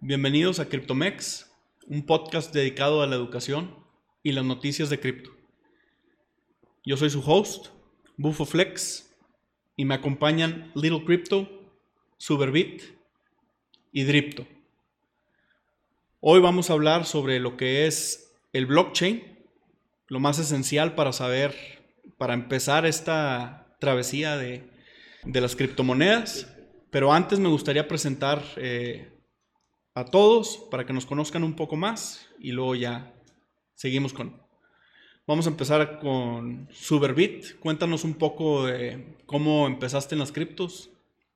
Bienvenidos a CryptoMex, un podcast dedicado a la educación y las noticias de cripto. Yo soy su host, Bufo Flex, y me acompañan Little Crypto, Superbit y Dripto. Hoy vamos a hablar sobre lo que es el blockchain, lo más esencial para saber, para empezar esta travesía de, de las criptomonedas. Pero antes me gustaría presentar eh, a todos para que nos conozcan un poco más y luego ya seguimos con... Vamos a empezar con Superbit. Cuéntanos un poco de cómo empezaste en las criptos.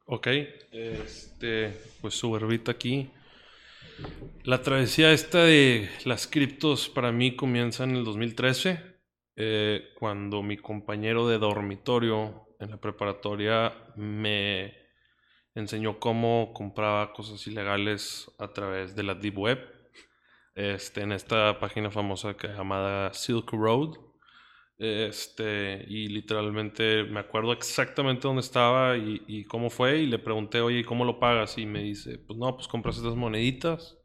Ok, este, pues Superbit aquí. La travesía esta de las criptos para mí comienza en el 2013, eh, cuando mi compañero de dormitorio en la preparatoria me enseñó cómo compraba cosas ilegales a través de la Deep Web, este, en esta página famosa que llamada Silk Road. Este, y literalmente me acuerdo exactamente dónde estaba y, y, cómo fue. Y le pregunté, oye, ¿cómo lo pagas? Y me dice, pues no, pues compras estas moneditas,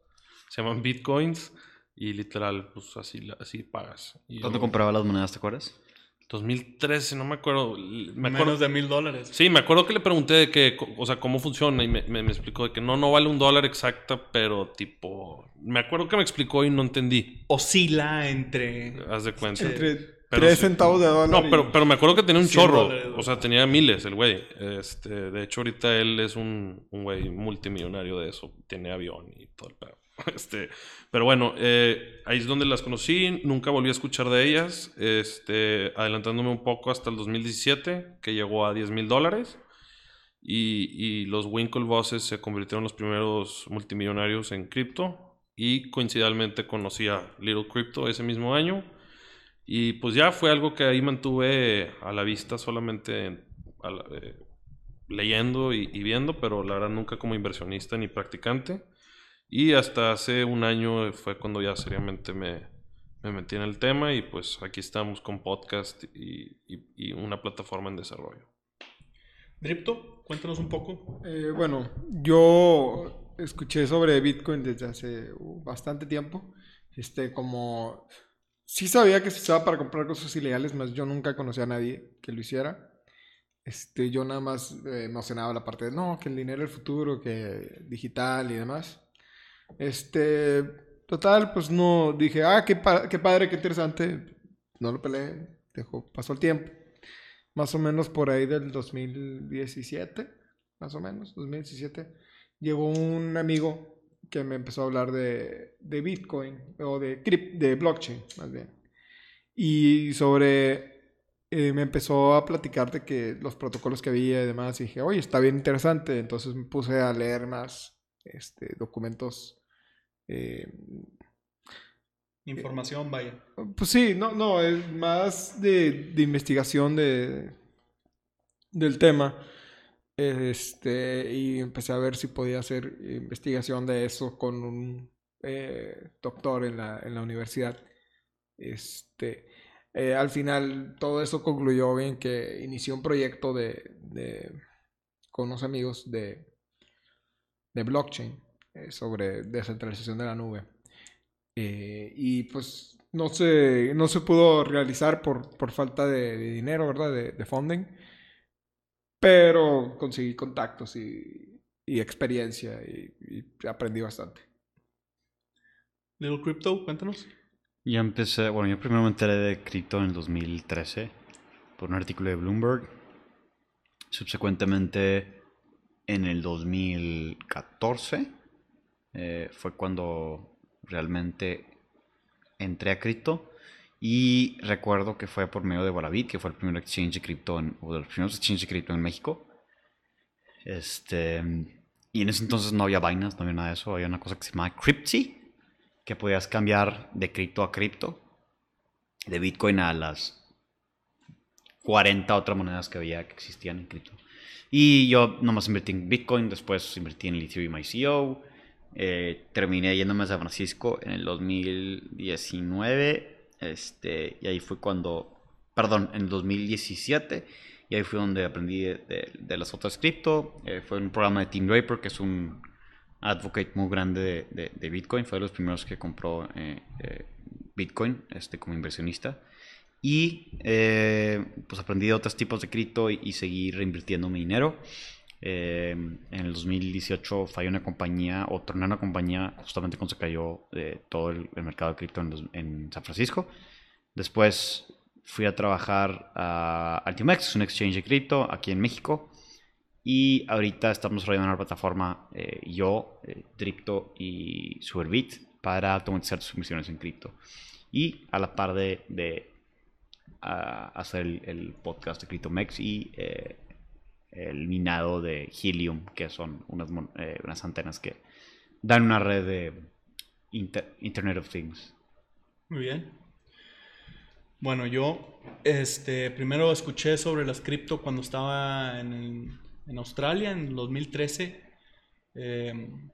se llaman bitcoins. Y literal, pues así, así pagas. Y ¿Cuánto compraba las monedas, te acuerdas? 2013, no me acuerdo. Me acuerdo Menos de mil dólares. Sí, me acuerdo que le pregunté de que, o sea, cómo funciona y me, me, me, explicó de que no, no vale un dólar exacta, pero tipo, me acuerdo que me explicó y no entendí. Oscila entre... Haz de cuenta. Entre 3 centavos de dólar. No, pero, pero me acuerdo que tenía un chorro. Dólares, o sea, tenía miles el güey. Este, de hecho, ahorita él es un, un güey multimillonario de eso. Tiene avión y todo el pedo. Este, pero bueno, eh, ahí es donde las conocí, nunca volví a escuchar de ellas, este, adelantándome un poco hasta el 2017, que llegó a 10 mil dólares, y, los Winklevosses se convirtieron en los primeros multimillonarios en cripto, y coincidentalmente conocí a Little Crypto ese mismo año, y pues ya fue algo que ahí mantuve a la vista solamente eh, leyendo y, y viendo, pero la verdad nunca como inversionista ni practicante. Y hasta hace un año fue cuando ya seriamente me, me metí en el tema y pues aquí estamos con podcast y, y, y una plataforma en desarrollo. Dripto, cuéntanos un poco. Eh, bueno, yo escuché sobre Bitcoin desde hace bastante tiempo. Este, como sí sabía que se usaba para comprar cosas ilegales, más yo nunca conocía a nadie que lo hiciera. Este, yo nada más eh, emocionaba la parte de no, que el dinero del futuro, que digital y demás. Este, total, pues no, dije, ah, qué, pa qué padre, qué interesante. No lo peleé, dejó, pasó el tiempo. Más o menos por ahí del 2017, más o menos, 2017, llegó un amigo que me empezó a hablar de, de Bitcoin, o de, de blockchain, más bien. Y sobre, eh, me empezó a platicar de que los protocolos que había y demás, y dije, oye, está bien interesante. Entonces me puse a leer más este, documentos eh, Información, vaya. Pues sí, no, no, es más de, de investigación de, del tema. Este, y empecé a ver si podía hacer investigación de eso con un eh, doctor en la, en la, universidad. Este, eh, al final todo eso concluyó en que inicié un proyecto de, de con unos amigos de, de blockchain eh, sobre descentralización de la nube. Eh, y pues no se, no se pudo realizar por, por falta de, de, dinero, ¿verdad? De, de, funding. Pero conseguí contactos y, y experiencia y, y, aprendí bastante. Little Crypto, cuéntanos. Yo empecé, bueno, yo primero me enteré de cripto en el 2013 por un artículo de Bloomberg. Subsecuentemente, en el 2014 eh, fue cuando realmente entré a cripto. Y recuerdo que fue por medio de Boravit, que fue el primer exchange de cripto, o de los primeros exchanges de cripto en México. Este, y en ese entonces no había vainas, no había nada de eso. Había una cosa que se llamaba Cryptsy, que podías cambiar de cripto a cripto, de Bitcoin a las 40 otras monedas que había que existían en cripto. Y yo nomás invertí en Bitcoin, después invertí en Ethereum ICO, eh, terminé yéndome a San Francisco en el 2019. Este, y ahí fue cuando, perdón, en el 2017. Y ahí fue donde aprendí de, de, de las otras cripto. Eh, fue un programa de Team Draper, que es un advocate muy grande de, Bitcoin. Fue de los primeros que compró eh, eh, Bitcoin este, como inversionista. Y pues aprendí de otros tipos de cripto y, seguí reinvirtiendo mi dinero. en el 2018 falló una compañía o torné una compañía justamente cuando se cayó todo el, mercado de cripto en, San Francisco. Después fui a trabajar a Altimex, un exchange de cripto aquí en México. Y ahorita estamos desarrollando una plataforma, eh, yo, eh, Tripto y Superbit, para automatizar sus misiones en cripto. Y a la par de hacer el, podcast de CryptoMex y eh, el minado de Helium, que son unas, unas antenas que dan una red de Internet of Things. Muy bien. Bueno, yo este, primero escuché sobre las cripto cuando estaba en, en Australia en 2013. Em,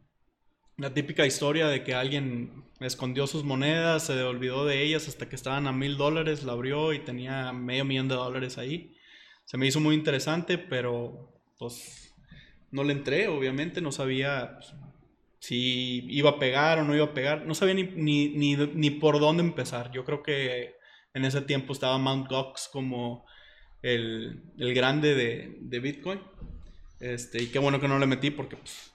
la típica historia de que alguien escondió sus monedas, se olvidó de ellas hasta que estaban a mil dólares, la abrió y tenía medio millón de dólares ahí. Se me hizo muy interesante, pero pues no le entré, obviamente, no sabía pues, si iba a pegar o no iba a pegar, no sabía ni, ni, ni, por dónde empezar. Yo creo que en ese tiempo estaba Mt. Gox como el, el grande de, de Bitcoin. Este, y qué bueno que no le metí porque pues,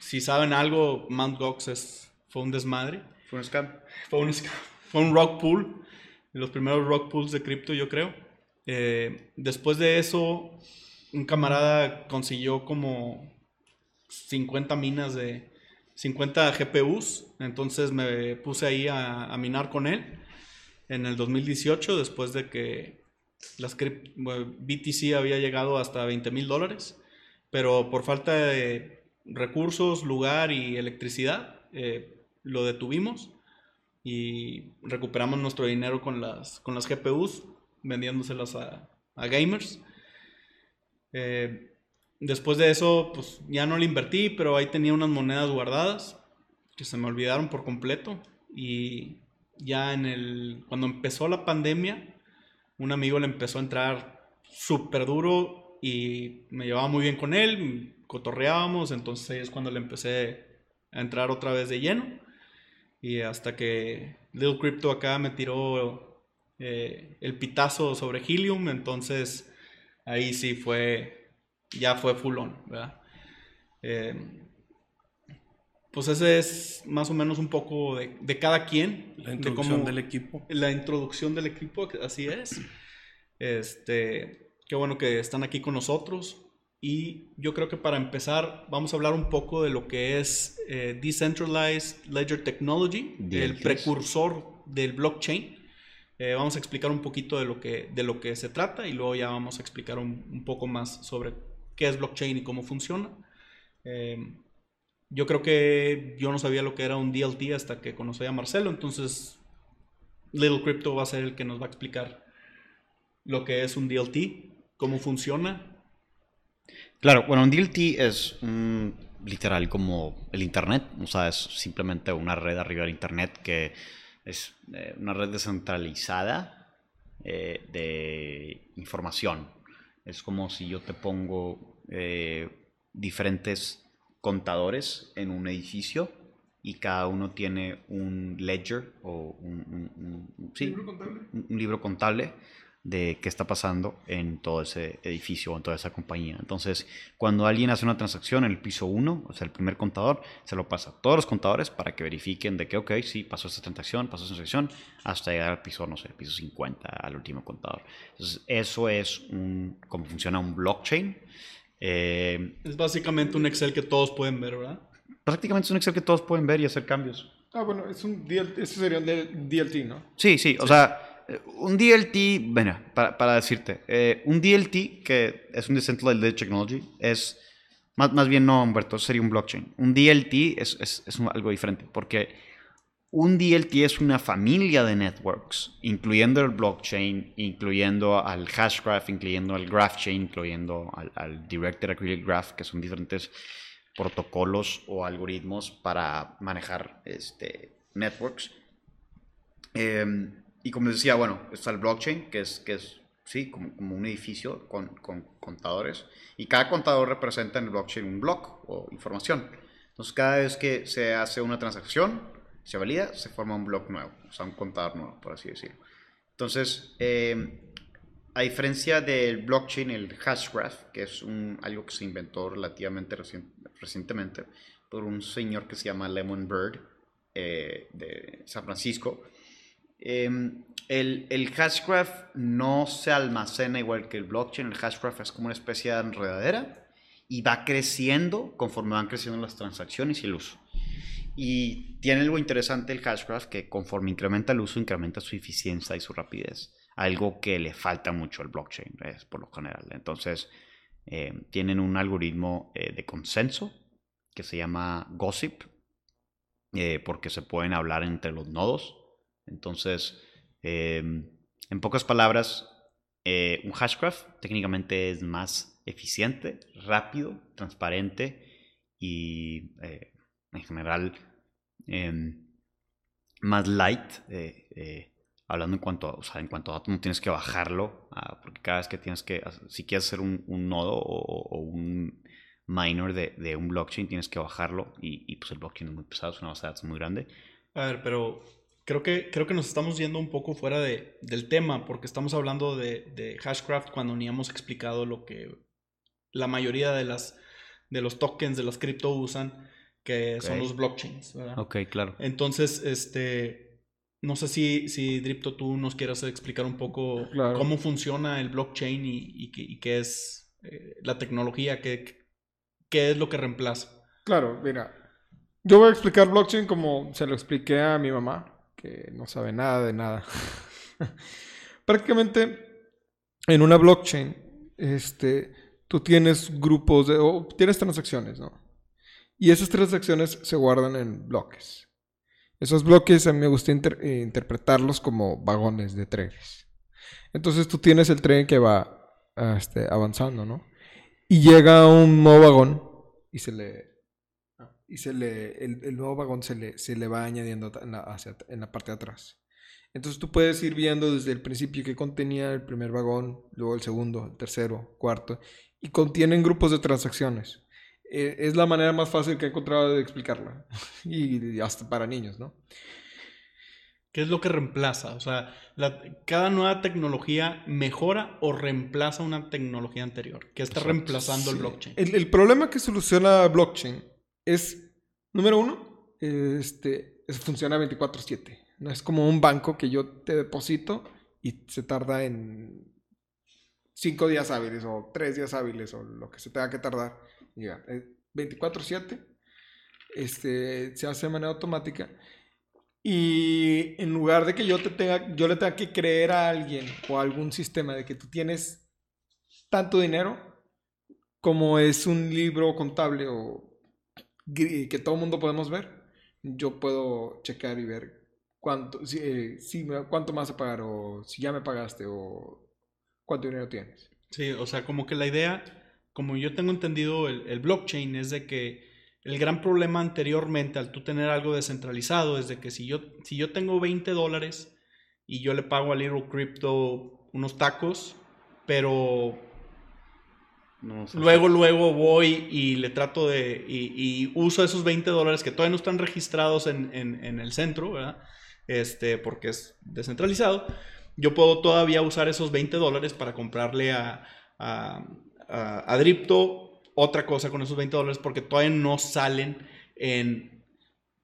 si saben algo, Mt. Gox es, fue un desmadre. Fue un scam. Fue un scam. Fue un rock pool. Los primeros rock pools de cripto, yo creo. Eh, después de eso, un camarada consiguió como 50 minas de 50 GPUs. Entonces me puse ahí a, a minar con él en el 2018, después de que las BTC había llegado hasta 20 mil dólares pero por falta de recursos, lugar y electricidad, eh, lo detuvimos y recuperamos nuestro dinero con las, con las GPUs, vendiéndoselas a, gamers. Eh, después de eso, pues ya no le invertí, pero ahí tenía unas monedas guardadas que se me olvidaron por completo. Y ya en el, cuando empezó la pandemia, un amigo le empezó a entrar súper duro y me llevaba muy bien con él, cotorreábamos, entonces es cuando le empecé a entrar otra vez de lleno y hasta que Little Crypto acá me tiró eh, el pitazo sobre Helium, entonces ahí sí fue, ya fue full on, ¿verdad? Eh, pues ese es más o menos un poco de, de cada quien. La introducción del equipo. La introducción del equipo, así es. Este, Qué bueno que están aquí con nosotros. Y yo creo que para empezar vamos a hablar un poco de lo que es eh, Decentralized Ledger Technology, el precursor del blockchain. Eh, vamos a explicar un poquito de lo, que, de lo que se trata y luego ya vamos a explicar un, poco más sobre qué es blockchain y cómo funciona. Eh, yo creo que yo no sabía lo que era un DLT hasta que conocí a Marcelo, entonces Little Crypto va a ser el que nos va a explicar lo que es un DLT cómo funciona. Claro, bueno, un DLT es literal como el Internet, o sea, es simplemente una red arriba del Internet que es eh, una red descentralizada eh, de información. Es como si yo te pongo eh, diferentes contadores en un edificio y cada uno tiene un ledger o un, un libro contable de qué está pasando en todo ese edificio o en toda esa compañía. Entonces, cuando alguien hace una transacción en el piso 1, o sea, el primer contador, se lo pasa a todos los contadores para que verifiquen de que, ok, sí, pasó esta transacción, pasó esta transacción, hasta llegar al piso, no sé, piso 50, al último contador. Entonces, eso es un, cómo funciona un blockchain. Eh, es básicamente un Excel que todos pueden ver, ¿verdad? Prácticamente es un Excel que todos pueden ver y hacer cambios. Ah, bueno, es un DLT, eso sería un DLT, ¿no? Sí, sí, o sea un DLT, bueno, para, decirte, eh, un DLT, que es un Decentralized Technology, es, más, más bien no, Humberto, sería un blockchain. Un DLT es, es, es algo diferente, porque un DLT es una familia de networks, incluyendo el blockchain, incluyendo al hashgraph, incluyendo al graphchain, incluyendo al, directed acyclic graph, que son diferentes protocolos o algoritmos para manejar este, networks. Eh, y como les decía, bueno, está el blockchain, que es, que es sí, como, como un edificio con, con, contadores. Y cada contador representa en el blockchain un block o información. Entonces, cada vez que se hace una transacción, se valida, se forma un bloque nuevo, o sea, un contador nuevo, por así decirlo. Entonces, eh, a diferencia del blockchain, el hashgraph, que es un, algo que se inventó relativamente recientemente por un señor que se llama Lemon Bird eh, de San Francisco, em, el, el hashgraph no se almacena igual que el blockchain. El hashgraph es como una especie de enredadera y va creciendo conforme van creciendo las transacciones y el uso. Y tiene algo interesante el hashgraph que conforme incrementa el uso, incrementa su eficiencia y su rapidez algo que le falta mucho al blockchain, es por lo general. Entonces, eh, tienen un algoritmo eh, de consenso que se llama Gossip, eh, porque se pueden hablar entre los nodos. Entonces, en pocas palabras, un hashgraph técnicamente es más eficiente, rápido, transparente y en general em, más light hablando en cuanto a, o sea, en cuanto a no tienes que bajarlo, ah, porque cada vez que tienes que, si quieres hacer un, nodo o, un minor de, un blockchain, tienes que bajarlo y, pues el blockchain es muy pesado, es una base de datos muy grande. A ver, pero creo que, creo que nos estamos yendo un poco fuera de, del tema, porque estamos hablando de, de, Hashcraft cuando ni hemos explicado lo que la mayoría de, las, de los tokens de las cripto usan, que son los blockchains, ¿verdad? Ok, claro. Entonces, este no sé si, si Dripto tú nos quieras explicar un poco cómo funciona el blockchain y, qué, es eh, la tecnología, qué, qué es lo que reemplaza. Claro, mira, yo voy a explicar blockchain como se lo expliqué a mi mamá, que no sabe nada de nada. Prácticamente en una blockchain, este, tú tienes grupos de, o tienes transacciones, ¿no? Y esas transacciones se guardan en bloques. Esos bloques a mí me gusta eh, interpretarlos como vagones de trenes. Entonces tú tienes el tren que va este, avanzando, ¿no? Y llega un nuevo vagón y se le... Y se le, el, nuevo vagón se le, se le va añadiendo en la, hacia, en la parte de atrás. Entonces tú puedes ir viendo desde el principio qué contenía el primer vagón, luego el segundo, el tercero, cuarto, y contienen grupos de transacciones. Eh, es la manera más fácil que he encontrado de explicarla. y hasta para niños, ¿no? ¿Qué es lo que reemplaza? O sea, cada nueva tecnología mejora o reemplaza una tecnología anterior. ¿Qué está reemplazando el blockchain? El, problema que soluciona blockchain es, número uno, este, funciona 24/7. No es como un banco que yo te deposito y se tarda en cinco días hábiles o tres días hábiles o lo que se tenga que tardar 24/7, eh, este, se hace de manera automática. Y en lugar de que yo, te tenga, yo le tenga que creer a alguien o a algún sistema de que tú tienes tanto dinero como es un libro contable o que todo mundo podemos ver, yo puedo checar y ver cuánto, si, eh, cuánto más a pagar o si ya me pagaste o cuánto dinero tienes. Sí, o sea, como que la idea como yo tengo entendido el, blockchain, es de que el gran problema anteriormente al tú tener algo descentralizado es de que si yo, si yo tengo 20 dólares y yo le pago a Little Crypto unos tacos, pero luego, luego voy y le trato de, y, uso esos 20 dólares que todavía no están registrados en, el centro, ¿verdad? Este, porque es descentralizado. Yo puedo todavía usar esos 20 dólares para comprarle a a, Dripto otra cosa con esos 20 dólares porque todavía no salen en...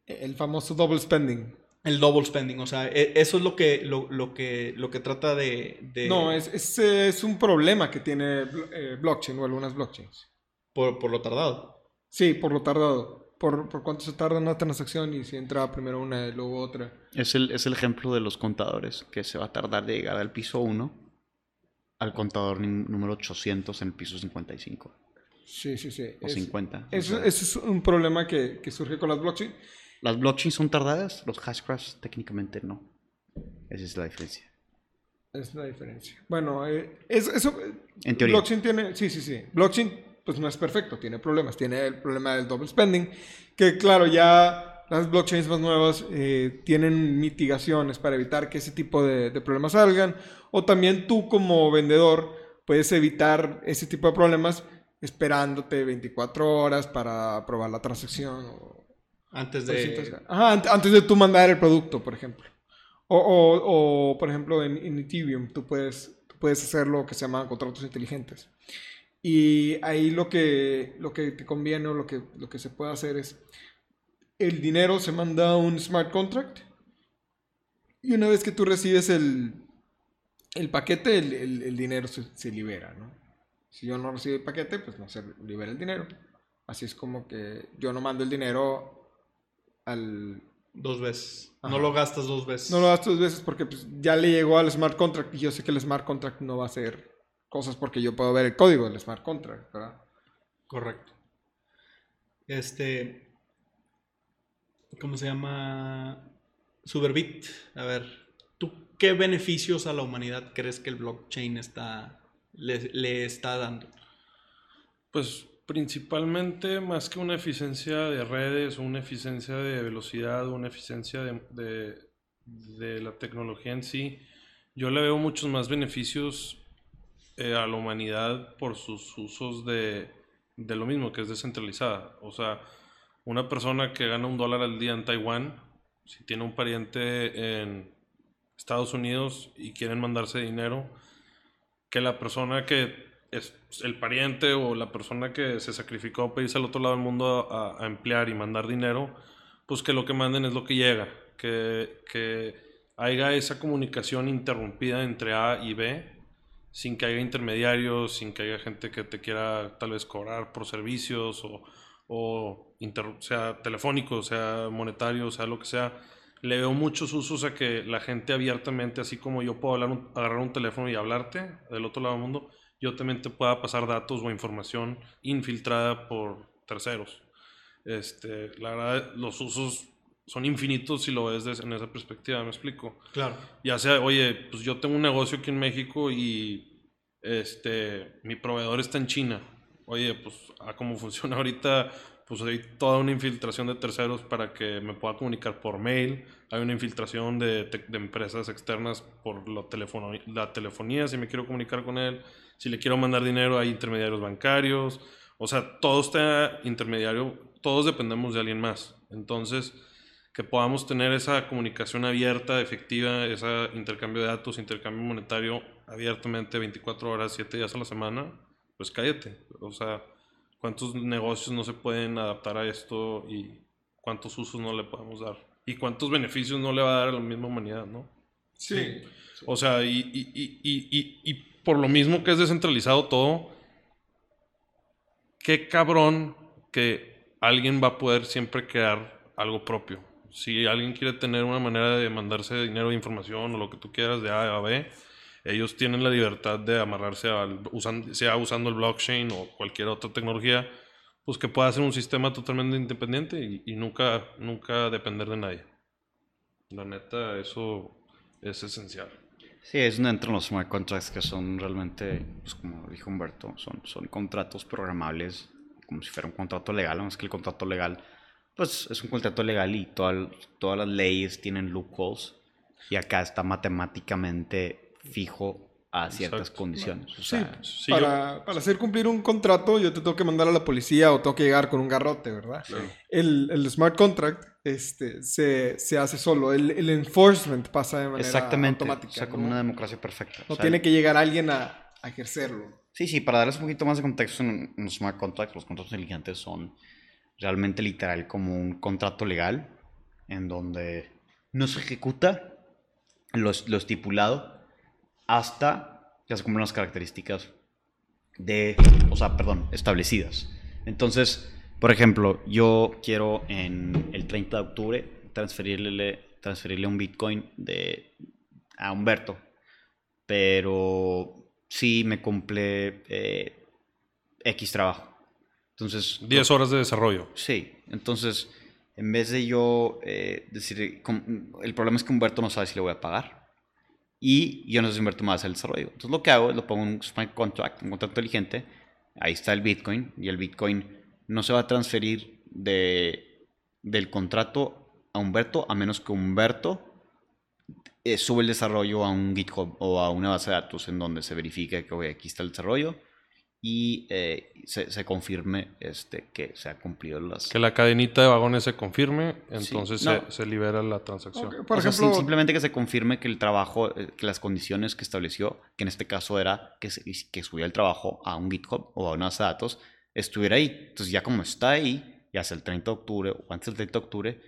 El famoso double spending. El double spending, o sea, e, eso es lo que, lo, que, lo que trata de... No, es, es, un problema que tiene eh, blockchain o algunas blockchains. Por, por, lo tardado. Sí, por lo tardado. Por, por, cuánto se tarda una transacción y si entra primero una y luego otra. Es el, es el ejemplo de los contadores, que se va a tardar de llegar al piso 1 al contador número 800 en el piso 55. Sí, sí, sí. O 50. Eso, es un problema que, que, surge con las blockchains. Las blockchains son tardadas, los hashcrafts técnicamente no. Esa es la diferencia. Es la diferencia. Bueno, eh, eso... En teoría. Blockchain tiene... Sí, sí, sí. Blockchain pues no es perfecto, tiene problemas. Tiene el problema del double spending, que claro, ya las blockchains más nuevas eh, tienen mitigaciones para evitar que ese tipo de, problemas salgan. O también tú como vendedor puedes evitar ese tipo de problemas esperándote 24 horas para aprobar la transacción. Antes de... antes de tú mandar el producto, por ejemplo. O, por ejemplo, en, Ethereum tú puedes, puedes hacer lo que se llama contratos inteligentes. Y ahí lo que, lo que te conviene o lo que, lo que se puede hacer es, el dinero se manda a un smart contract y una vez que tú recibes el, el paquete, el, dinero se, libera, ¿no? Si yo no recibo el paquete, pues no se libera el dinero. Así es como que yo no mando el dinero al... Dos veces. No lo gastas dos veces. No lo gastas dos veces porque pues, ya le llegó al smart contract y yo sé que el smart contract no va a hacer cosas porque yo puedo ver el código del smart contract, ¿verdad? Correcto. Este... ¿Cómo se llama? Superbit. A ver, ¿tú qué beneficios a la humanidad crees que el blockchain está, le, está dando? Pues principalmente más que una eficiencia de redes, una eficiencia de velocidad, una eficiencia de, de, la tecnología en sí, yo le veo muchos más beneficios eh, a la humanidad por sus usos de, de lo mismo, que es descentralizada. O sea, una persona que gana un dólar al día en Taiwán, si tiene un pariente en Estados Unidos y quieren mandarse dinero, que la persona que es el pariente o la persona que se sacrificó para irse al otro lado del mundo a, emplear y mandar dinero, pues que lo que manden es lo que llega, que, que haya esa comunicación interrumpida entre A y B, sin que haya intermediarios, sin que haya gente que te quiera tal vez cobrar por servicios o, o sea telefónico, sea monetario, sea lo que sea. Le veo muchos usos a que la gente abiertamente, así como yo puedo hablar agarrar un teléfono y hablarte del otro lado del mundo, yo también te pueda pasar datos o información infiltrada por terceros. Este, la verdad, los usos son infinitos si lo ves en esa perspectiva, me explico. Claro. Ya sea, oye, pues yo tengo un negocio aquí en México y este, mi proveedor está en China. Oye, pues a cómo funciona ahorita pues hay toda una infiltración de terceros para que me pueda comunicar por mail. Hay una infiltración de, de empresas externas por la, la telefonía, si me quiero comunicar con él. Si le quiero mandar dinero, hay intermediarios bancarios. O sea, todo está intermediario, todos dependemos de alguien más. Entonces, que podamos tener esa comunicación abierta, efectiva, ese intercambio de datos, intercambio monetario abiertamente 24 horas, 7 días a la semana, pues cállate. O sea, cuántos negocios no se pueden adaptar a esto y cuántos usos no le podemos dar. Y cuántos beneficios no le va a dar a la misma humanidad, ¿no? Sí. O sea, y, y, y, y, por lo mismo que es descentralizado todo, qué cabrón que alguien va a poder siempre crear algo propio. Si alguien quiere tener una manera de mandarse dinero, de información o lo que tú quieras de A a B, ellos tienen la libertad de amarrarse al, sea usando el blockchain o cualquier otra tecnología, pues que pueda ser un sistema totalmente independiente y, nunca, nunca depender de nadie. La neta, eso es esencial. Sí, es donde entran los smart contracts que son realmente, pues como dijo Humberto, son, son contratos programables como si fuera un contrato legal, más que el contrato legal, pues es un contrato legal y todas las leyes tienen loopholes y acá está matemáticamente fijo a ciertas condiciones. para, hacer cumplir un contrato, yo te tengo que mandar a la policía o tengo que llegar con un garrote, ¿verdad? El, smart contract este, se, hace solo. El, enforcement pasa de manera Exactamente. automática. O sea, como una democracia perfecta. No tiene que llegar alguien a, ejercerlo. Sí, sí, para darles un poquito más de contexto en, un smart contract, los contratos inteligentes son realmente literal como un contrato legal en donde no se ejecuta lo, lo estipulado hasta que se cumplan las características de, o sea, perdón, establecidas. Entonces, por ejemplo, yo quiero en el 30 de octubre transferirle, transferirle un Bitcoin de, a Humberto, pero sí me cumple eh, X trabajo. Entonces... 10 horas de desarrollo. Sí, entonces, en vez de yo eh, decir, el problema es que Humberto no sabe si le voy a pagar y yo no invierto más el desarrollo. Entonces lo que hago es lo pongo en un smart contract, un contrato inteligente, ahí está el Bitcoin y el Bitcoin no se va a transferir de, del contrato a Humberto a menos que Humberto eh, sube el desarrollo a un GitHub o a una base de datos en donde se verifique que aquí está el desarrollo y eh, se, confirme este, que se ha cumplido las... Que la cadenita de vagones se confirme, entonces se, libera la transacción. Por ejemplo, simplemente que se confirme que el trabajo, eh, que las condiciones que estableció, que en este caso era que, que subiera el trabajo a un GitHub o a una base de datos, estuviera ahí. Entonces ya como está ahí, ya hasta el 30 de octubre o antes del 30 de octubre,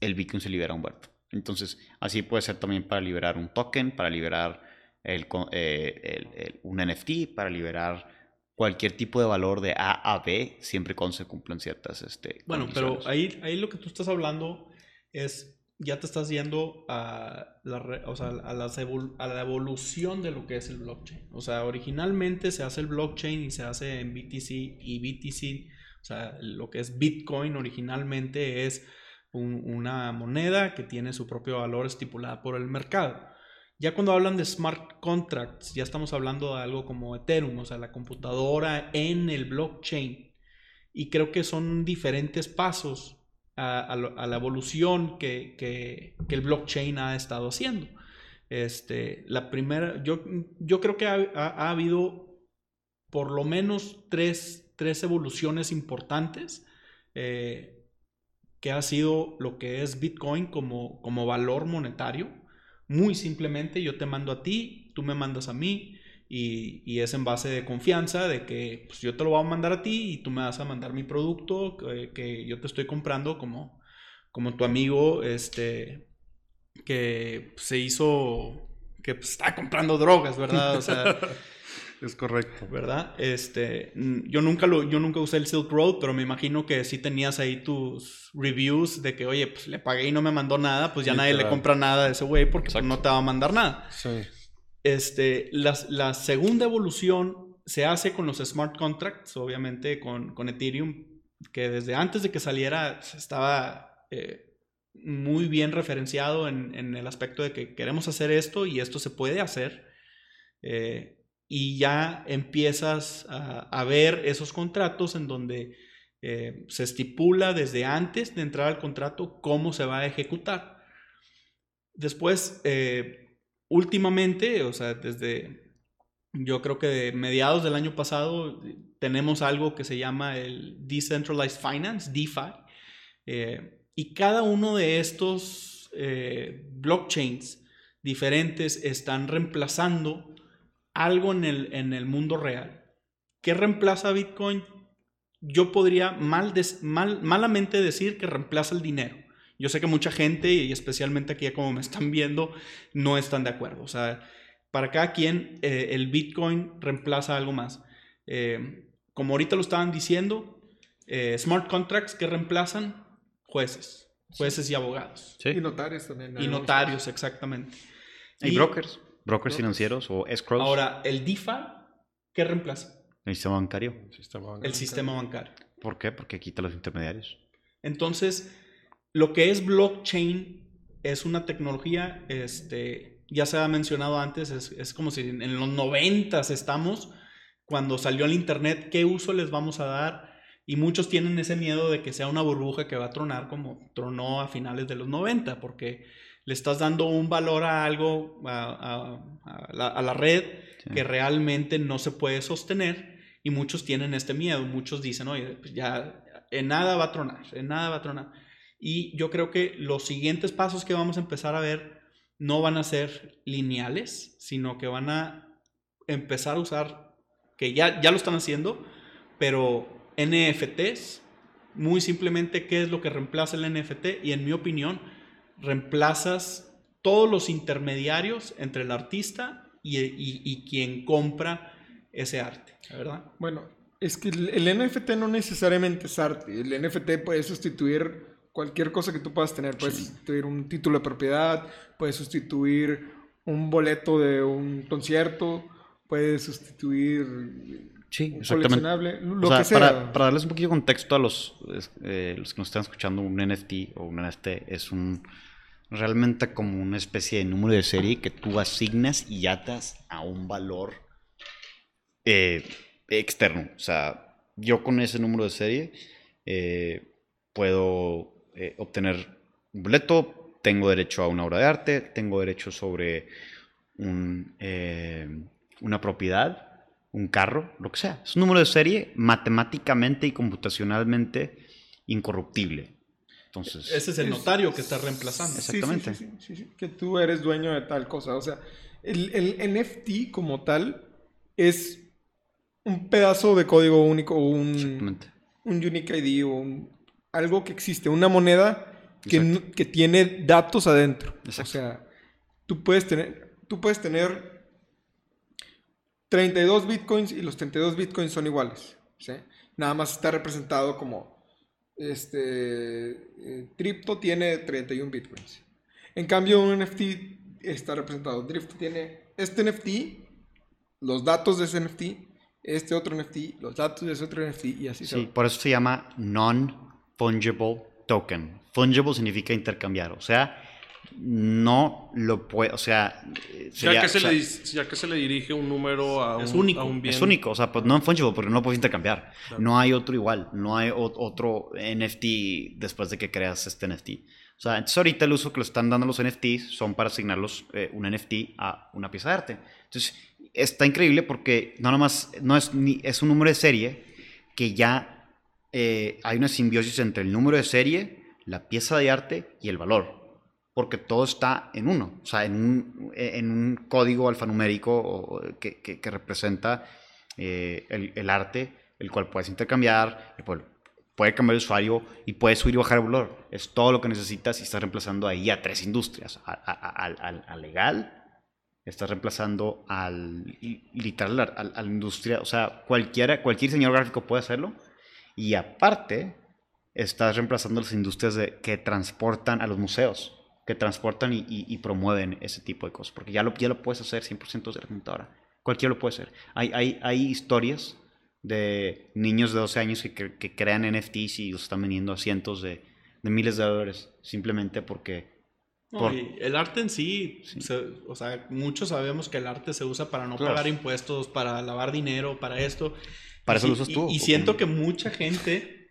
el Bitcoin se libera a Humberto. Entonces así puede ser también para liberar un token, para liberar el, eh, un NFT, para liberar cualquier tipo de valor de A a B, siempre cuando se cumplan ciertas este, Bueno, pero ahí, ahí lo que tú estás hablando es, ya te estás yendo a la, o sea, a, a la evolución de lo que es el blockchain. O sea, originalmente se hace el blockchain y se hace en BTC y BTC, o sea, lo que es Bitcoin originalmente es una moneda que tiene su propio valor estipulado por el mercado. Ya cuando hablan de smart contracts, ya estamos hablando de algo como Ethereum, o sea, la computadora en el blockchain. Y creo que son diferentes pasos a, la evolución que, el blockchain ha estado haciendo. Este, la primera, yo, creo que ha, habido por lo menos tres, evoluciones importantes, eh, que ha sido lo que es Bitcoin como valor monetario muy simplemente yo te mando a ti, tú me mandas a mí y, es en base de confianza de que pues, yo te lo voy a mandar a ti y tú me vas a mandar mi producto que, yo te estoy comprando como, como tu amigo este, que se hizo, que pues, está comprando drogas, ¿verdad? O sea... Es correcto. ¿Verdad? Este, yo nunca lo, yo nunca usé el Silk Road, pero me imagino que si tenías ahí tus reviews de que, oye, pues le pagué y no me mandó nada, pues ya nadie le compra nada a ese güey porque pues, no te va a mandar nada. Sí. Este, la, segunda evolución se hace con los smart contracts, obviamente con, con Ethereum, que desde antes de que saliera estaba eh, muy bien referenciado en, en, el aspecto de que queremos hacer esto y esto se puede hacer. Eh, y ya empiezas a, ver esos contratos en donde eh, se estipula desde antes de entrar al contrato cómo se va a ejecutar. Después, eh, últimamente, o sea, desde yo creo que de mediados del año pasado, tenemos algo que se llama el Decentralized Finance, DeFi, eh, y cada uno de estos blockchains diferentes están reemplazando algo en el, en el mundo real. ¿Qué reemplaza Bitcoin? Yo podría mal, mal, malamente decir que reemplaza el dinero. Yo sé que mucha gente, y especialmente aquí como me están viendo, no están de acuerdo. O sea, para cada quien eh, el Bitcoin reemplaza algo más. Eh, como ahorita lo estaban diciendo, eh, smart contracts que reemplazan jueces, jueces y abogados. Y notarios también. Y notarios, exactamente. Y, brokers. Brokers financieros o escrows. Ahora, el DeFi, ¿qué reemplaza? El sistema bancario. El sistema bancario. ¿Por qué? Porque quita los intermediarios. Entonces, lo que es blockchain es una tecnología, este, ya se ha mencionado antes, es, como si en los noventas estamos, cuando salió el Internet, ¿qué uso les vamos a dar? Y muchos tienen ese miedo de que sea una burbuja que va a tronar como tronó a finales de los 90, porque le estás dando un valor a algo, a, la, red, que realmente no se puede sostener y muchos tienen este miedo, muchos dicen, oye, pues ya en nada va a tronar, en nada va a tronar. Y yo creo que los siguientes pasos que vamos a empezar a ver no van a ser lineales, sino que van a empezar a usar, que ya, ya lo están haciendo, pero NFTs, muy simplemente qué es lo que reemplaza el NFT y en mi opinión, reemplazas todos los intermediarios entre el artista y, quien compra ese arte, ¿verdad? Bueno, es que el, NFT no necesariamente es arte. El NFT puede sustituir cualquier cosa que tú puedas tener. Puedes sustituir un título de propiedad, puedes sustituir un boleto de un concierto, puedes sustituir Sí, exactamente. Lo que sea. Para, para, darles un poquito de contexto a los, eh, los que nos están escuchando, un NFT o un NFT es un realmente como una especie de número de serie que tú asignas y atas a un valor eh, externo. O sea, yo con ese número de serie eh, puedo eh, obtener un boleto, tengo derecho a una obra de arte, tengo derecho sobre un, una propiedad un carro, lo que sea. Es un número de serie matemáticamente y computacionalmente incorruptible. Entonces, Ese es el notario que está reemplazando. Sí, sí, Exactamente. sí, sí, sí, sí, que tú eres dueño de tal cosa. O sea, el, el NFT como tal es un pedazo de código único, un, un unique ID o un- algo que existe, una moneda que, que tiene datos adentro. Exacto. O sea, tú puedes tener, tú puedes tener 32 bitcoins y los 32 bitcoins son iguales. ¿sí? Nada más está representado como este eh, Tripto tiene 31 bitcoins. En cambio, un NFT está representado. Drift tiene este NFT, los datos de ese NFT, este otro NFT, los datos de ese otro NFT y así se Sí, va. por eso se llama non-fungible token. Fungible significa intercambiar, o sea, no lo puede, o sea, eh, Ya, que se o sea, le, ya que se le dirige un número a Es un, único, a un bien. es único, o sea, pues no fungible porque no lo puedes intercambiar. Claro. No hay otro igual, no hay otro NFT después de que creas este NFT. O sea, entonces ahorita el uso que lo están dando los NFTs son para asignarlos eh, un NFT a una pieza de arte. Entonces, está increíble porque no nomás, no es, ni, es un número de serie que ya eh, hay una simbiosis entre el número de serie, la pieza de arte y el valor. Porque todo está en uno, o sea, en un, en un código alfanumérico que, que- que representa eh, el, el arte, el cual puedes intercambiar, puede cambiar el usuario y puedes subir y bajar el valor. Es todo lo que necesitas y estás reemplazando ahí a tres industrias. A- a- a- al legal, estás reemplazando al literal a, a- a la industria. O sea, cualquiera, cualquier diseñador gráfico puede hacerlo. Y aparte, estás reemplazando las industrias de- que transportan a los museos, que transportan y, y- y promueven ese tipo de cosas. Porque ya lo, ya lo puedes hacer 100% de la computadora. Cualquiera lo puede hacer. Hay, hay, hay historias de niños de 12 años que, cre- que crean NFTs y los están vendiendo a cientos de, de miles de dólares simplemente porque... No, por- y el arte en sí, se- o sea, muchos sabemos que el arte se usa para no Claro. pagar impuestos, para lavar dinero, para esto. Para Y eso lo sí- usas tú, Y, y siento que mucha gente,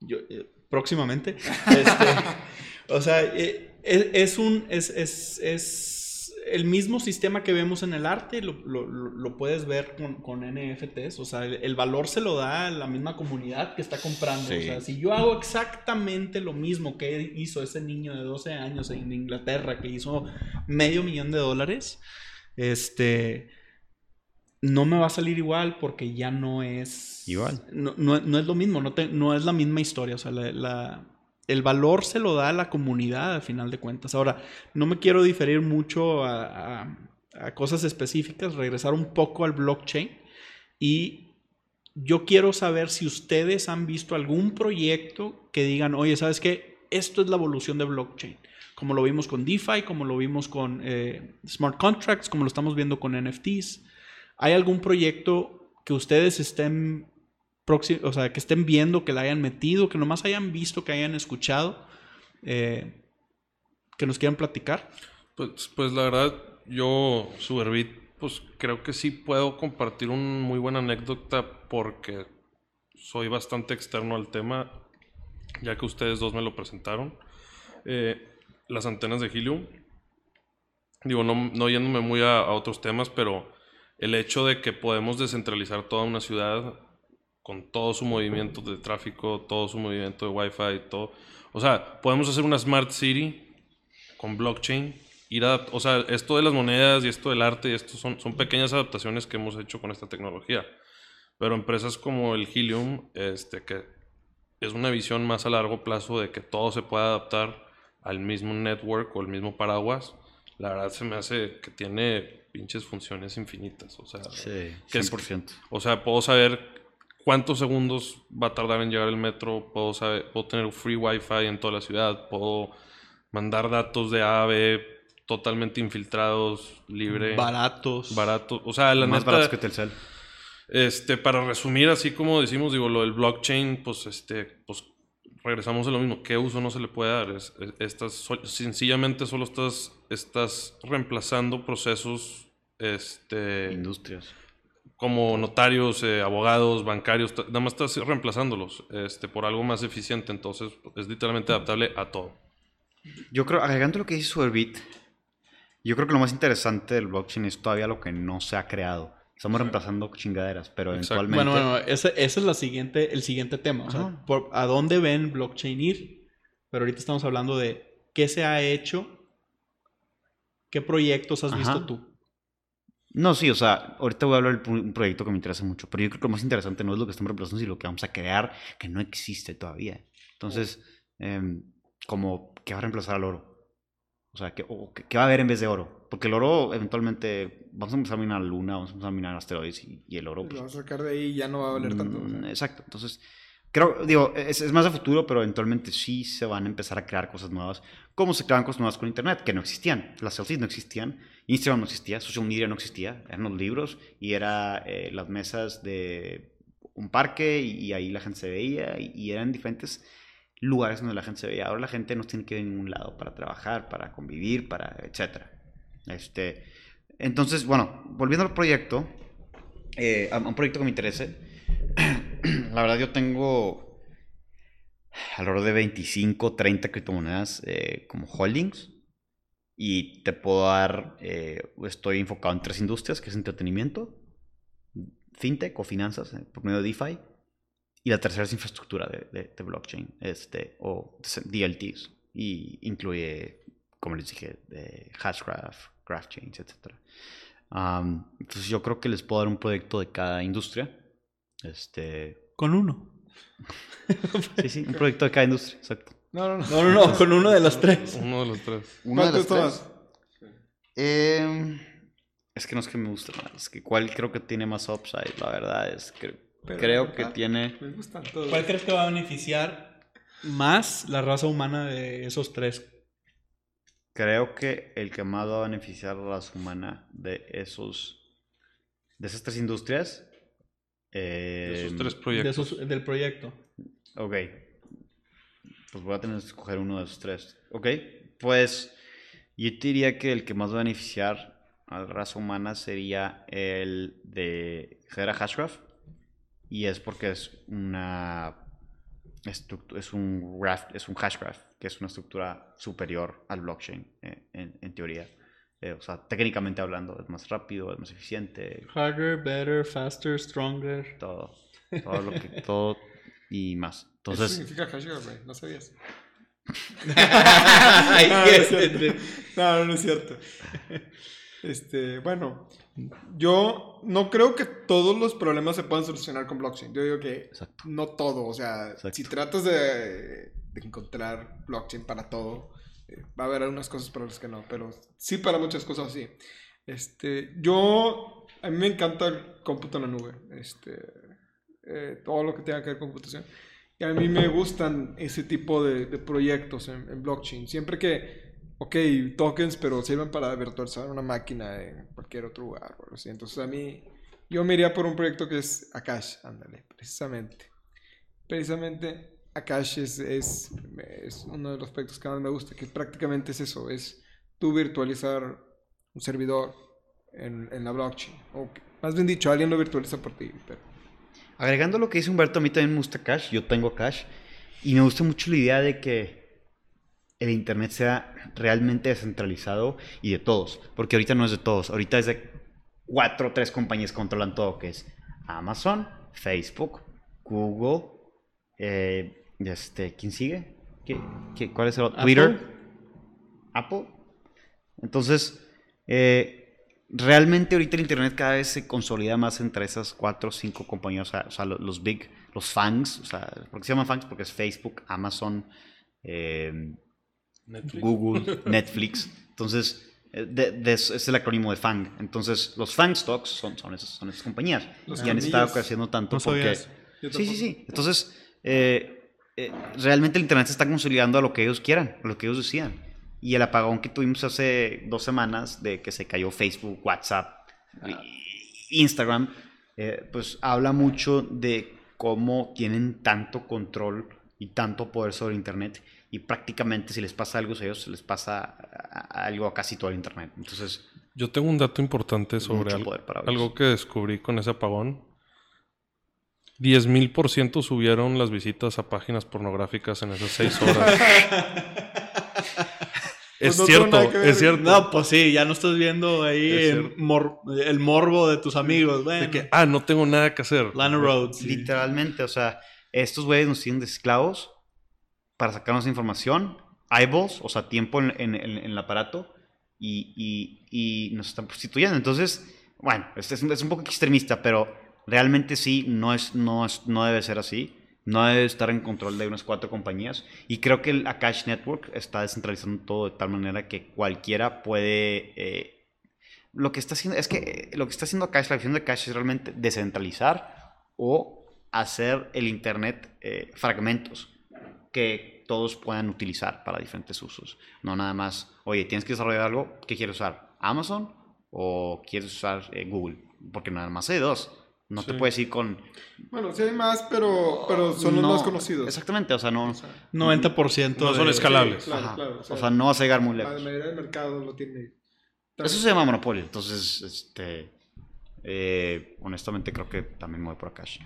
yo, eh, próximamente, este, o sea, eh, es, es un, es, es, es el mismo sistema que vemos en el arte, lo, lo- lo- puedes ver con, con NFTs, o sea, el, el valor se lo da a la misma comunidad que está comprando. O Sí. sea, si yo hago exactamente lo mismo que hizo ese niño de 12 años en Inglaterra, que hizo medio millón de dólares, este no me va a salir igual porque ya no es Igual. No, no- no es lo mismo, no, te- no es la misma historia. O sea, la- la- el valor se lo da a la comunidad al final de cuentas. Ahora, no me quiero diferir mucho a, cosas específicas, regresar un poco al blockchain y yo quiero saber si ustedes han visto algún proyecto que digan, oye, ¿sabes qué? Esto es la evolución de blockchain. Como lo vimos con DeFi, como lo vimos con eh, smart contracts, como lo estamos viendo con NFTs. ¿Hay algún proyecto que ustedes estén próxi- o sea, que estén viendo, que la hayan metido, que nomás hayan visto, que hayan escuchado, eh, que nos quieran platicar? Pues, pues la verdad, yo, Superbit, pues creo que sí puedo compartir una muy buena anécdota porque soy bastante externo al tema, ya que ustedes dos me lo presentaron. Eh, las antenas de Helium. Digo, no, no yéndome muy a, a otros temas, pero el hecho de que podemos descentralizar toda una ciudad con todo su movimiento de tráfico, todo su movimiento de Wi-Fi, todo. O sea, podemos hacer una Smart City con blockchain. Ir a, o sea, esto de las monedas y esto del arte, y esto son, son pequeñas adaptaciones que hemos hecho con esta tecnología. Pero empresas como el Helium, este, que es una visión más a largo plazo de que todo se pueda adaptar al mismo network o el mismo paraguas, la verdad se me hace que tiene pinches funciones infinitas. O sea, Sí, que es- 100%. o sea, puedo saber cuántos segundos va a tardar en llegar el metro, puedo, saber, puedo tener free wifi en toda la ciudad, puedo mandar datos de A a B totalmente infiltrados, libre, Baratos. barato. O sea, la Más neta, baratos que Telcel. este, para resumir, así como decimos, digo, lo del blockchain, pues, este, pues, regresamos a lo mismo. ¿Qué uso no se le puede dar? Es, es- estás, so- sencillamente solo estás, estás reemplazando procesos, este, Industrias. Como notarios, eh, abogados, bancarios, nada más estás reemplazándolos, este, por algo más eficiente. Entonces, es literalmente adaptable a todo. Yo creo, agregando lo que dice Superbit, yo creo que lo más interesante del blockchain es todavía lo que no se ha creado. Estamos reemplazando chingaderas, pero Exacto. eventualmente... Bueno, bueno, ese, ese es la siguiente, el siguiente tema. O sea, Ajá. por- ¿a dónde ven blockchain ir? Pero ahorita estamos hablando de qué se ha hecho, qué proyectos has Ajá. visto tú. No, sí, o sea, ahorita voy a hablar de un proyecto que me interesa mucho, pero yo creo que lo más interesante no es lo que estamos reemplazando, sino lo que vamos a crear que no existe todavía. Entonces, em, como, ¿qué va a reemplazar al oro? O sea, ¿qué, o qué- va a haber en vez de oro? Porque el oro, eventualmente, vamos a empezar a minar la luna, vamos a empezar a minar asteroides y, y el oro, Lo pues, vas a sacar de ahí y ya no va a valer tanto. Mm, Exacto. Entonces, creo, digo, es, es más de futuro, pero eventualmente sí se van a empezar a crear cosas nuevas. Como se creaban cosas nuevas con Internet, que no existían. Las selfies no existían, Instagram no existía, social media no existía, eran los libros y era eh, las mesas de un parque y, y ahí la gente se veía y, y eran diferentes lugares donde la gente se veía. Ahora la gente no tiene que ir a ningún lado para trabajar, para convivir, para etcétera. Este, entonces, bueno, volviendo al proyecto, eh, a un proyecto que me interese, la verdad yo tengo alrededor de 25, 30 criptomonedas eh, como holdings y te puedo dar, eh, estoy enfocado en tres industrias, que es entretenimiento, fintech o finanzas eh, por medio de DeFi y la tercera es infraestructura de, de- de blockchain este, o DLTs y incluye, como les dije, de Hashgraph, GraphChains, etc. Am, entonces yo creo que les puedo dar un proyecto de cada industria. Este, Con uno. sí, sí, un proyecto de cada industria, exacto. No, no, no. No, no, no, con uno de las tres. Uno de los tres. Una de ¿Cuál las te gusta tres. Em, es que no es que me guste más, es que cuál creo que tiene más upside, la verdad es que Pero, creo que ah, tiene... Me gustan todos. ¿Cuál crees que va a beneficiar más la raza humana de esos tres? Creo que el que más va a beneficiar a la raza humana de esos... De esas tres industrias... De esos em, tres De proyectos. esos, del proyecto. Ok. Pues voy a tener que escoger uno de esos tres. Ok. Pues yo te diría que el que más va a beneficiar a la raza humana sería el de Hedera Hashgraph. Y es porque es una es un graph, es un hashgraph, que es una estructura superior al blockchain eh, en, en teoría. Eh, o sea, técnicamente hablando, es más rápido, es más eficiente, Harder, better, faster, stronger. todo. Todo lo que, todo y más. Eso Entonces, significa hashtag, güey. No sabías. Ay, No, no qué- es cierto. No, no, no es cierto. Este, bueno, yo no creo que todos los problemas se puedan solucionar con blockchain. Yo digo que Exacto. no todo. O sea, Exacto. si tratas de, de encontrar blockchain para todo, eh, va a haber algunas cosas para las que no, pero sí para muchas cosas sí. Este, yo, a mí me encanta el cómputo en la nube. Este, eh, todo lo que tenga que ver con computación. A mí me gustan ese tipo de, proyectos en, blockchain. Siempre que, ok, tokens, pero sirven para virtualizar una máquina en cualquier otro lugar. Entonces a mí, yo me iría por un proyecto que es Akash, ándale, precisamente. Precisamente Akash es, es, uno de los proyectos que más me gusta, que prácticamente es eso, es tú virtualizar un servidor en, en la blockchain. Más bien dicho, alguien lo virtualiza por ti, pero... Agregando lo que dice Humberto, a mí también me gusta Cash, yo tengo Cash, y me gusta mucho la idea de que el Internet sea realmente descentralizado y de todos, porque ahorita no es de todos, ahorita es de cuatro o tres compañías que controlan todo, que es Amazon, Facebook, Google, eh, este, ¿quién sigue? ¿Qué, qué- cuál es el otro? Twitter, Apple. Entonces, eh, realmente ahorita el Internet cada vez se consolida más entre esas cuatro o cinco compañías, o sea, los big, los fangs, o sea, ¿por qué se llaman fangs? Porque es Facebook, Amazon, eh, Google, Netflix. Entonces, eh, de- de- es el acrónimo de FANG. Entonces, los FANG stocks son, son, esas, son esas compañías. Los y han estado creciendo tanto No porque... Sí, sí, sí. Entonces, eh, eh, realmente el Internet se está consolidando a lo que ellos quieran, a lo que ellos decidan. Y el apagón que tuvimos hace dos semanas de que se cayó Facebook, WhatsApp, y- Instagram, eh, pues habla mucho de cómo tienen tanto control y tanto poder sobre Internet. Y prácticamente si les pasa algo a ellos, se les pasa algo a casi todo el Internet. Entonces, Yo tengo un dato importante sobre al- algo que descubrí con ese apagón. 10.000% subieron las visitas a páginas pornográficas en esas seis horas. Es Pues no tengo cierto, es cierto. No, pues sí, ya no estás viendo ahí Es el, cierto. mor- el morbo de tus amigos. Bueno, De que, ah, no tengo nada que hacer. Lana Rhodes. sí. Literalmente, o sea, estos güeyes nos tienen de esclavos para sacarnos información, eyeballs, o sea, tiempo en, en- en- en el aparato, y, y- y nos están prostituyendo. Entonces, bueno, es, es un- es un poco extremista, pero realmente sí, no, es, no, es, no debe ser así. No debe estar en control de unas cuatro compañías. Y creo que el Akash Network está descentralizando todo de tal manera que cualquiera puede... eh, lo que está haciendo es que eh, lo que está haciendo Akash, la visión de Akash es realmente descentralizar o hacer el Internet eh, fragmentos que todos puedan utilizar para diferentes usos. No nada más, oye, tienes que desarrollar algo, ¿qué quieres usar? ¿Amazon o quieres usar Google? Porque nada más hay dos. No te Sí. puedes ir con... Bueno, sí hay más, pero, pero son los No, más conocidos. Exactamente, o sea, no... 90% No son de- escalables. Sí, claro, Ajá. claro, o sea, no vas a llegar muy La lejos. mayoría del mercado lo tiene. Eso se llama monopolio. Entonces, este... eh, honestamente creo que también me voy por Akash.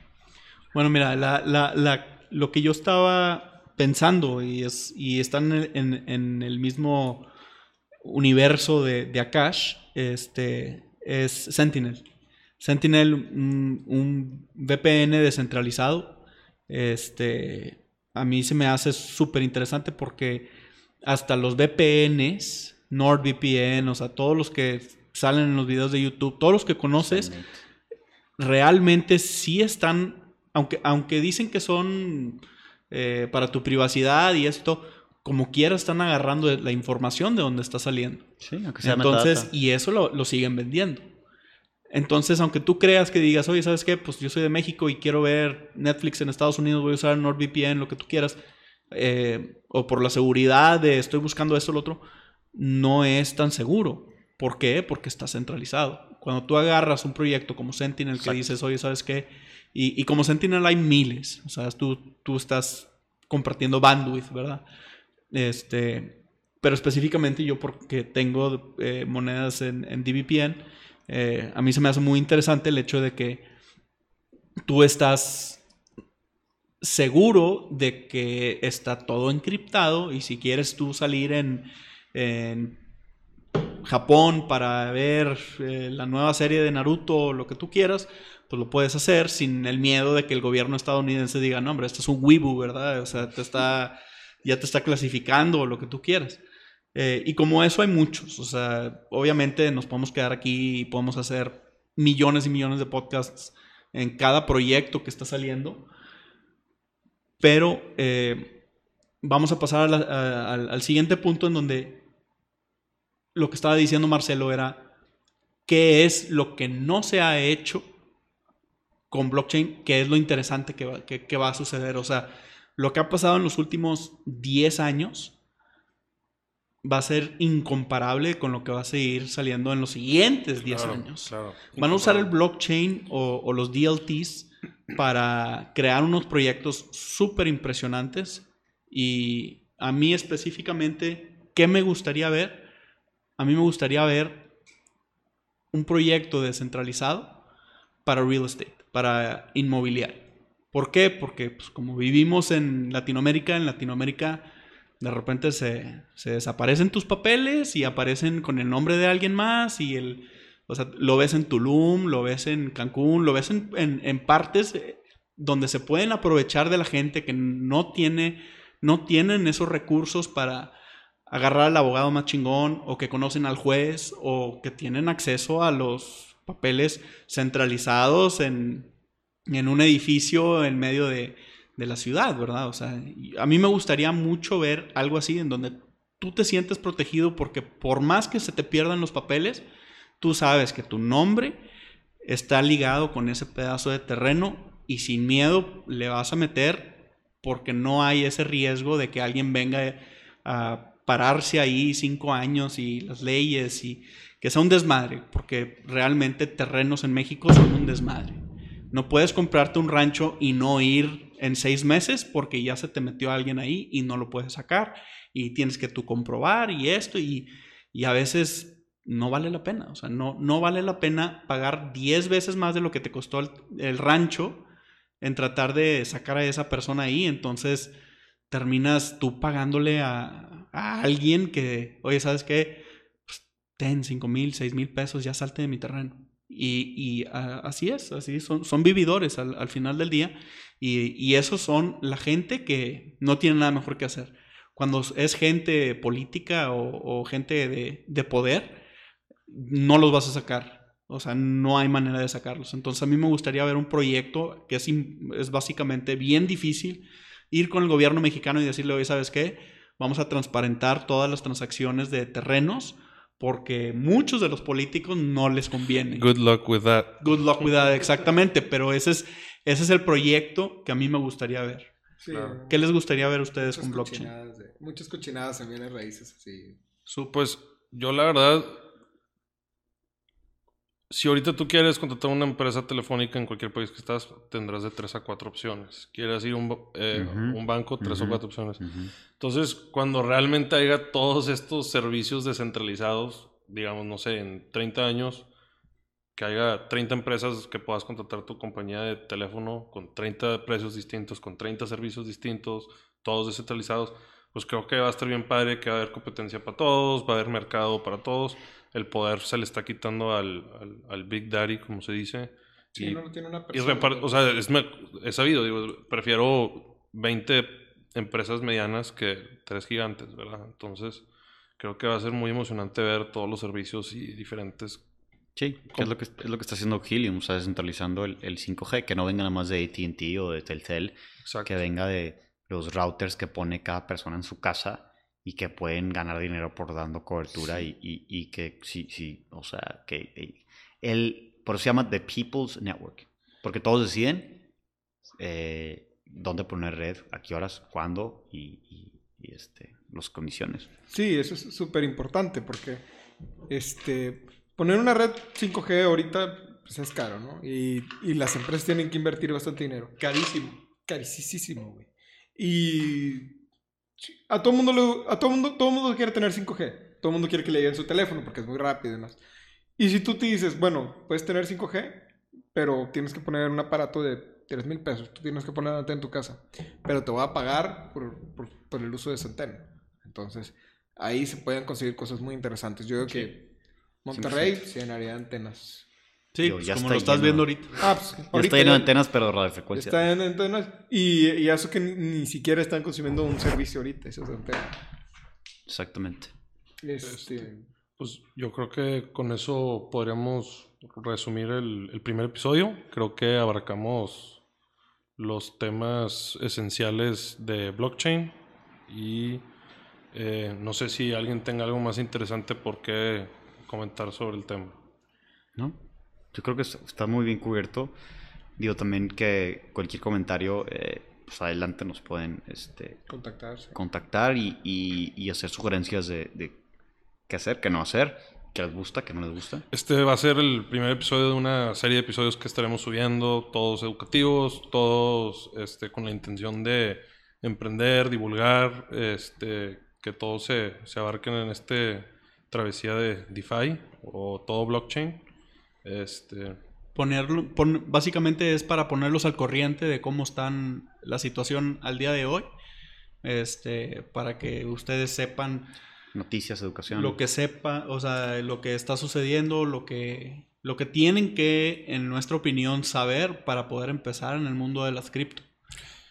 Bueno, mira, la, la- la- lo que yo estaba pensando y, es, y está en el, en- en el mismo universo de, de Akash, este, es Sentinel. Sentinel, un, un VPN descentralizado, este, a mí se me hace súper interesante porque hasta los VPNs, NordVPN, o sea, todos los que salen en los videos de YouTube, todos los que conoces, realmente sí están, aunque, aunque dicen que son eh, para tu privacidad y esto, como quiera están agarrando la información de donde está saliendo. Sí, aunque sea Entonces, metadata. y eso lo, lo siguen vendiendo. Entonces, aunque tú creas que digas, oye, ¿sabes qué? Pues yo soy de México y quiero ver Netflix en Estados Unidos, voy a usar NordVPN, lo que tú quieras, eh, o por la seguridad de estoy buscando esto o lo otro, no es tan seguro. ¿Por qué? Porque está centralizado. Cuando tú agarras un proyecto como Sentinel que Exacto. dices, oye, ¿sabes qué? Y, y como Sentinel hay miles, o sea, tú, tú estás compartiendo bandwidth, ¿verdad? Este, pero específicamente yo porque tengo eh, monedas en, en DVPN, eh, a mí se me hace muy interesante el hecho de que tú estás seguro de que está todo encriptado y si quieres tú salir en, Japón para ver eh, la nueva serie de Naruto o lo que tú quieras, pues lo puedes hacer sin el miedo de que el gobierno estadounidense diga, no, hombre, esto es un wibu, ¿verdad? O sea, te está, ya te está clasificando o lo que tú quieras. Eh, y como eso hay muchos, o sea, obviamente nos podemos quedar aquí y podemos hacer millones y millones de podcasts en cada proyecto que está saliendo, pero eh, vamos a pasar al, siguiente punto en donde lo que estaba diciendo Marcelo era qué es lo que no se ha hecho con blockchain, qué es lo interesante que va, que- que va a suceder. O sea, lo que ha pasado en los últimos 10 años va a ser incomparable con lo que va a seguir saliendo en los siguientes 10 Claro, años. claro. Van a usar el blockchain o, o los DLTs para crear unos proyectos súper impresionantes. Y a mí específicamente, ¿qué me gustaría ver? A mí me gustaría ver un proyecto descentralizado para real estate, para inmobiliario. ¿Por qué? Porque pues, como vivimos en Latinoamérica, en Latinoamérica de repente se, se desaparecen tus papeles y aparecen con el nombre de alguien más y el, o sea, lo ves en Tulum, lo ves en Cancún, lo ves en, en- en partes eh, donde se pueden aprovechar de la gente que no tiene, no tienen esos recursos para agarrar al abogado más chingón o que conocen al juez o que tienen acceso a los papeles centralizados en, en un edificio en medio de, de la ciudad, ¿verdad? O sea, a mí me gustaría mucho ver algo así en donde tú te sientes protegido porque por más que se te pierdan los papeles, tú sabes que tu nombre está ligado con ese pedazo de terreno y sin miedo le vas a meter porque no hay ese riesgo de que alguien venga a pararse ahí cinco años y las leyes y que sea un desmadre, porque realmente terrenos en México son un desmadre. No puedes comprarte un rancho y no ir en seis meses porque ya se te metió alguien ahí y no lo puedes sacar y tienes que tú comprobar y esto y, y a veces no vale la pena. O sea, no, no vale la pena pagar 10 veces más de lo que te costó el, rancho en tratar de sacar a esa persona ahí. Entonces terminas tú pagándole a, a alguien que, oye, ¿sabes qué? Pues, ten 5 mil, 6 mil pesos, ya salte de mi terreno. Y, y uh, así es, así son, son vividores al, al final del día. Y, y, esos son la gente que no tiene nada mejor que hacer. Cuando es gente política o, o gente de, de, poder, no los vas a sacar. O sea, no hay manera de sacarlos. Entonces a mí me gustaría ver un proyecto que es, es básicamente bien difícil, ir con el gobierno mexicano y decirle, oye, ¿sabes qué? Vamos a transparentar todas las transacciones de terrenos porque muchos de los políticos no les conviene. Good luck with that. Good luck with that, exactamente. Pero ese es, ese es el proyecto que a mí me gustaría ver. Sí, claro. ¿Qué les gustaría ver a ustedes con blockchain? Cochinadas de, muchas cochinadas en bienes raíces, así. Pues yo la verdad, si ahorita tú quieres contratar una empresa telefónica en cualquier país que estás, tendrás de tres a cuatro opciones. Quieres ir a un, eh, uh -huh. un, banco, tres uh -huh. o cuatro opciones. Uh -huh. Entonces, cuando realmente haya todos estos servicios descentralizados, digamos, no sé, en 30 años, que haya 30 empresas que puedas contratar tu compañía de teléfono con 30 precios distintos, con 30 servicios distintos, todos descentralizados, pues creo que va a estar bien padre, que va a haber competencia para todos, va a haber mercado para todos el poder se le está quitando al, al, al Big Daddy, como se dice. Sí, y, no tiene una persona. Y o sea, es, es, sabido, digo, prefiero 20 empresas medianas que tres gigantes, ¿verdad? Entonces, creo que va a ser muy emocionante ver todos los servicios y diferentes. Sí, que es, lo que, es lo que está haciendo Helium, o sea, descentralizando el, el 5G, que no venga nada más de ATT o de Telcel, Exacto. que venga de los routers que pone cada persona en su casa y que pueden ganar dinero por dando cobertura sí. y, y, y, que sí, sí, o sea, que él, por eso se llama The People's Network, porque todos deciden eh, dónde poner red, a qué horas, cuándo y, y este, las condiciones. Sí, eso es súper importante porque este, poner una red 5G ahorita pues es caro, ¿no? Y, y las empresas tienen que invertir bastante dinero. Carísimo. Carísimo, güey. Y a todo mundo le, a todo mundo, todo mundo quiere tener 5G. Todo mundo quiere que le lleguen su teléfono porque es muy rápido y demás. Y si tú te dices, bueno, puedes tener 5G, pero tienes que poner un aparato de 3 mil pesos. Tú tienes que poner en tu casa. Pero te voy a pagar por, por, por, el uso de esa antena. Entonces, ahí se pueden conseguir cosas muy interesantes. Yo creo sí. que Monterrey se llenaría de antenas. Sí, pues, como lo estás lleno. viendo ahorita. Ah, pues, ahorita está lleno de antenas, pero radiofrecuencia. Está lleno de antenas. Y, y, eso que ni, ni, siquiera están consumiendo un servicio ahorita, esas antenas. Exactamente. Este, pues yo creo que con eso podríamos resumir el, el, primer episodio. Creo que abarcamos los temas esenciales de blockchain y eh, no sé si alguien tenga algo más interesante por qué comentar sobre el tema. ¿No? Yo creo que está muy bien cubierto. Digo también que cualquier comentario, eh, pues adelante nos pueden este, Contactarse. contactar y, y, y, hacer sugerencias de, de, qué hacer, qué no hacer, qué les gusta, qué no les gusta. Este va a ser el primer episodio de una serie de episodios que estaremos subiendo, todos educativos, todos este, con la intención de emprender, divulgar, este, que todos se, se abarquen en este travesía de DeFi o todo blockchain. Este... Ponerlo, pon, básicamente es para ponerlos al corriente de cómo están la situación al día de hoy. Este, para que ustedes sepan noticias, educación. Lo que sepa, o sea, lo que está sucediendo, lo que lo que tienen que en nuestra opinión saber para poder empezar en el mundo de las cripto.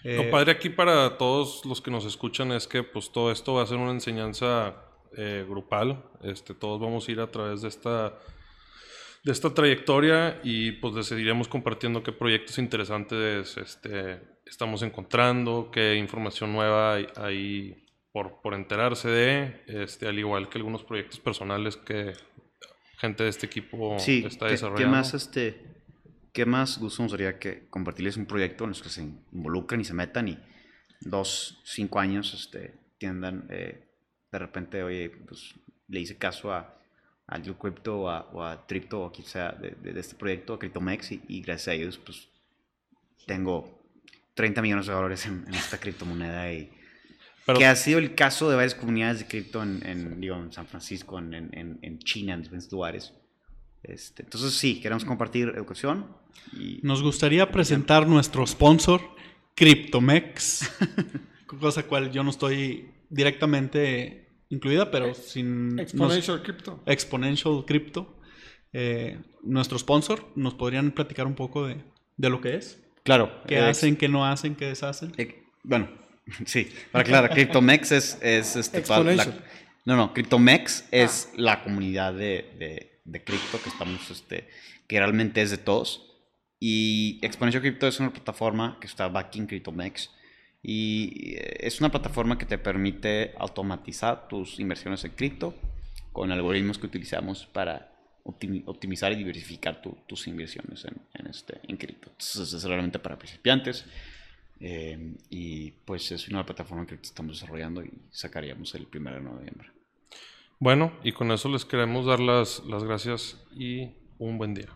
Eh, lo padre aquí para todos los que nos escuchan es que pues todo esto va a ser una enseñanza eh, grupal. Este, todos vamos a ir a través de esta de esta trayectoria y pues les seguiremos compartiendo qué proyectos interesantes este, estamos encontrando, qué información nueva hay, hay por, por, enterarse de, este, al igual que algunos proyectos personales que gente de este equipo sí, está ¿qué, desarrollando. ¿qué más, este, ¿Qué más gusto nos sería que compartirles un proyecto en los que se involucren y se metan y dos, cinco años este, tiendan eh, de repente, oye, pues le hice caso a a Crypto o a, o a Tripto o quizá de, de, de, este proyecto, a CryptoMex, y, y, gracias a ellos, pues tengo 30 millones de dólares en, en esta criptomoneda y Pero, que ha sido el caso de varias comunidades de cripto en, en, digo, en San Francisco, en, en, en China, en diferentes lugares. Este, entonces sí, queremos compartir educación. Y... Nos gustaría presentar nuestro sponsor, CryptoMex, cosa cual yo no estoy directamente incluida, pero sin... Exponential Crypto. Exponential Crypto. Eh, nuestro sponsor, ¿nos podrían platicar un poco de, de lo que es? Claro. ¿Qué hacen, qué no hacen, qué deshacen? bueno, sí, para aclarar, CryptoMex es, es este, Exponential. no, no, CryptoMex es la comunidad de, de, de cripto que estamos, este, que realmente es de todos. Y Exponential Crypto es una plataforma que está backing CryptoMex. Y es una plataforma que te permite automatizar tus inversiones en cripto con algoritmos que utilizamos para optimizar y diversificar tus inversiones este, en cripto. Entonces es realmente para principiantes. Eh, y pues es una plataforma que estamos desarrollando y sacaríamos el 1 de noviembre. Bueno, y con eso les queremos dar las gracias y un buen día.